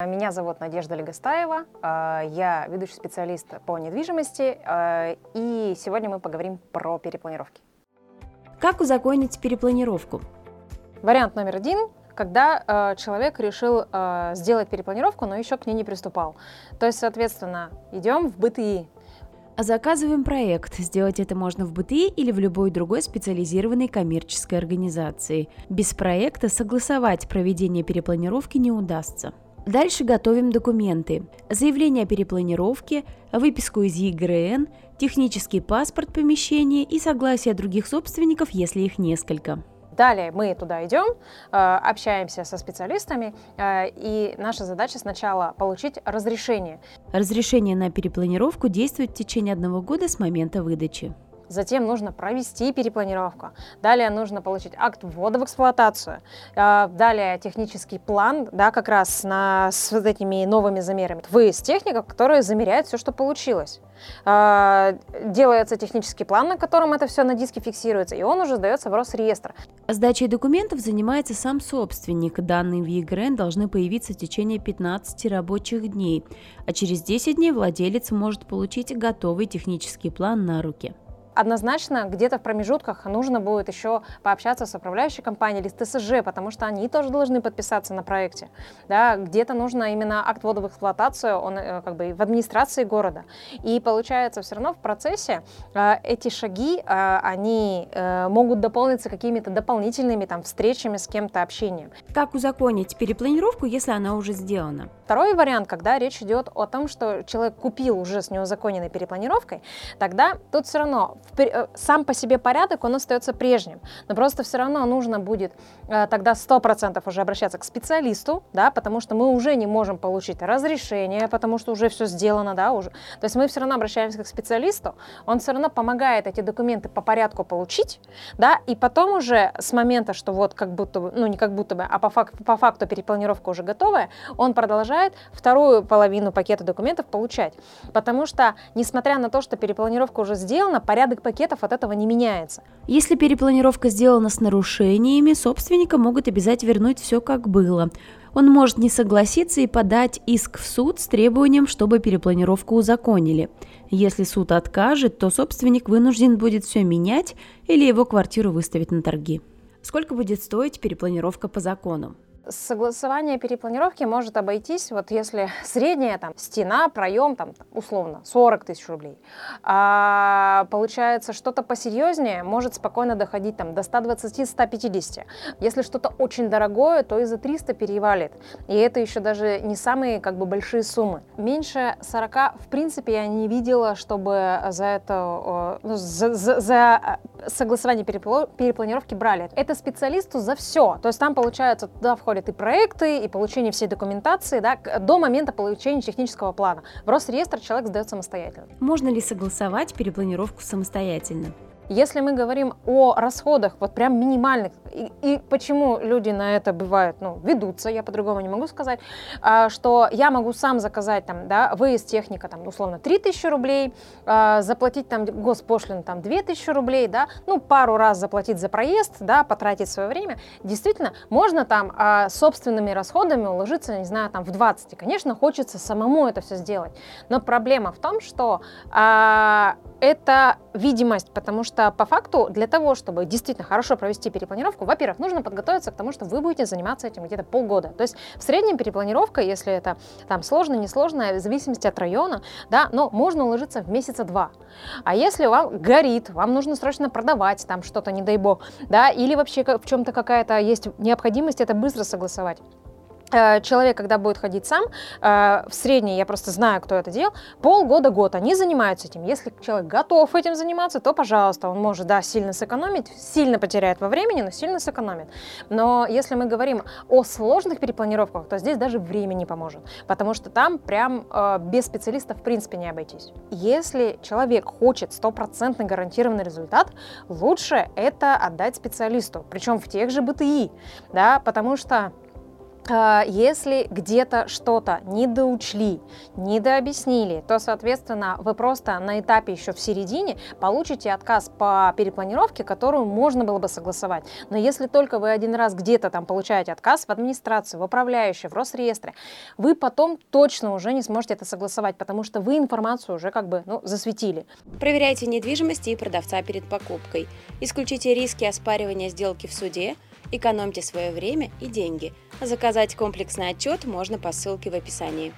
Меня зовут Надежда Легостаева, а, я ведущий специалист по недвижимости, а, и сегодня мы поговорим про перепланировки. Как узаконить перепланировку? Вариант номер один когда э, человек решил э, сделать перепланировку, но еще к ней не приступал. То есть, соответственно, идем в БТИ. Заказываем проект. Сделать это можно в БТИ или в любой другой специализированной коммерческой организации. Без проекта согласовать проведение перепланировки не удастся. Дальше готовим документы. Заявление о перепланировке, выписку из ЕГРН, технический паспорт помещения и согласие других собственников, если их несколько. Далее мы туда идем, э, общаемся со специалистами, э, и наша задача сначала получить разрешение. Разрешение на перепланировку действует в течение одного года с момента выдачи. Затем нужно провести перепланировку. Далее нужно получить акт ввода в эксплуатацию. Э, далее технический план, да, как раз на, с вот этими новыми замерами. Выезд техников, которые замеряют все, что получилось. Э, делается технический план, на котором это все на диске фиксируется, и он уже сдается в Росреестр. Сдачей документов занимается сам собственник. Данные в ЕГРН должны появиться в течение 15 рабочих дней, а через 10 дней владелец может получить готовый технический план на руки однозначно где-то в промежутках нужно будет еще пообщаться с управляющей компанией или с ТСЖ, потому что они тоже должны подписаться на проекте. Да, где-то нужно именно акт ввода в эксплуатацию, он э, как бы в администрации города. И получается все равно в процессе э, эти шаги, э, они могут дополниться какими-то дополнительными там встречами с кем-то, общением. Как узаконить перепланировку, если она уже сделана? Второй вариант, когда речь идет о том, что человек купил уже с неузаконенной перепланировкой, тогда тут все равно сам по себе порядок, он остается прежним. Но просто все равно нужно будет э, тогда 100% уже обращаться к специалисту, да, потому что мы уже не можем получить разрешение, потому что уже все сделано, да, уже. То есть мы все равно обращаемся к специалисту, он все равно помогает эти документы по порядку получить, да, и потом уже с момента, что вот как будто бы, ну не как будто бы, а по факту, по факту перепланировка уже готовая, он продолжает вторую половину пакета документов получать. Потому что, несмотря на то, что перепланировка уже сделана, порядок пакетов от этого не меняется. Если перепланировка сделана с нарушениями, собственника могут обязать вернуть все как было. Он может не согласиться и подать иск в суд с требованием, чтобы перепланировку узаконили. Если суд откажет, то собственник вынужден будет все менять или его квартиру выставить на торги. Сколько будет стоить перепланировка по закону? Согласование перепланировки может обойтись, вот если средняя там стена, проем, там условно 40 тысяч рублей, а получается что-то посерьезнее может спокойно доходить там до 120-150. Если что-то очень дорогое, то и за 300 перевалит. И это еще даже не самые как бы большие суммы. Меньше 40 в принципе я не видела, чтобы за это ну, за, за, за согласование перепланировки брали. Это специалисту за все. То есть там получается туда входит входят и проекты, и получение всей документации да, до момента получения технического плана. В Росреестр человек сдает самостоятельно. Можно ли согласовать перепланировку самостоятельно? Если мы говорим о расходах, вот прям минимальных, и, и почему люди на это бывают, ну, ведутся, я по-другому не могу сказать, а, что я могу сам заказать там, да, выезд техника, там, условно, 3000 рублей, а, заплатить там госпошлину, там, 2000 рублей, да, ну, пару раз заплатить за проезд, да, потратить свое время, действительно, можно там а, собственными расходами уложиться, не знаю, там, в 20, и, конечно, хочется самому это все сделать, но проблема в том, что а, это видимость, потому что по факту для того, чтобы действительно хорошо провести перепланировку, во-первых, нужно подготовиться к тому, что вы будете заниматься этим где-то полгода. То есть в среднем перепланировка, если это там сложно, несложно, в зависимости от района, да, но можно уложиться в месяца два. А если вам горит, вам нужно срочно продавать там что-то, не дай бог, да, или вообще в чем-то какая-то есть необходимость это быстро согласовать человек, когда будет ходить сам, э, в средней, я просто знаю, кто это делал, полгода-год они занимаются этим. Если человек готов этим заниматься, то, пожалуйста, он может, да, сильно сэкономить, сильно потеряет во времени, но сильно сэкономит. Но если мы говорим о сложных перепланировках, то здесь даже время не поможет, потому что там прям э, без специалиста в принципе не обойтись. Если человек хочет стопроцентный гарантированный результат, лучше это отдать специалисту, причем в тех же БТИ, да, потому что если где-то что-то не доучли, не дообъяснили, то, соответственно, вы просто на этапе еще в середине получите отказ по перепланировке, которую можно было бы согласовать. Но если только вы один раз где-то там получаете отказ в администрации, в управляющей, в Росреестре, вы потом точно уже не сможете это согласовать, потому что вы информацию уже как бы ну, засветили. Проверяйте недвижимость и продавца перед покупкой. Исключите риски оспаривания сделки в суде, Экономьте свое время и деньги. Заказать комплексный отчет можно по ссылке в описании.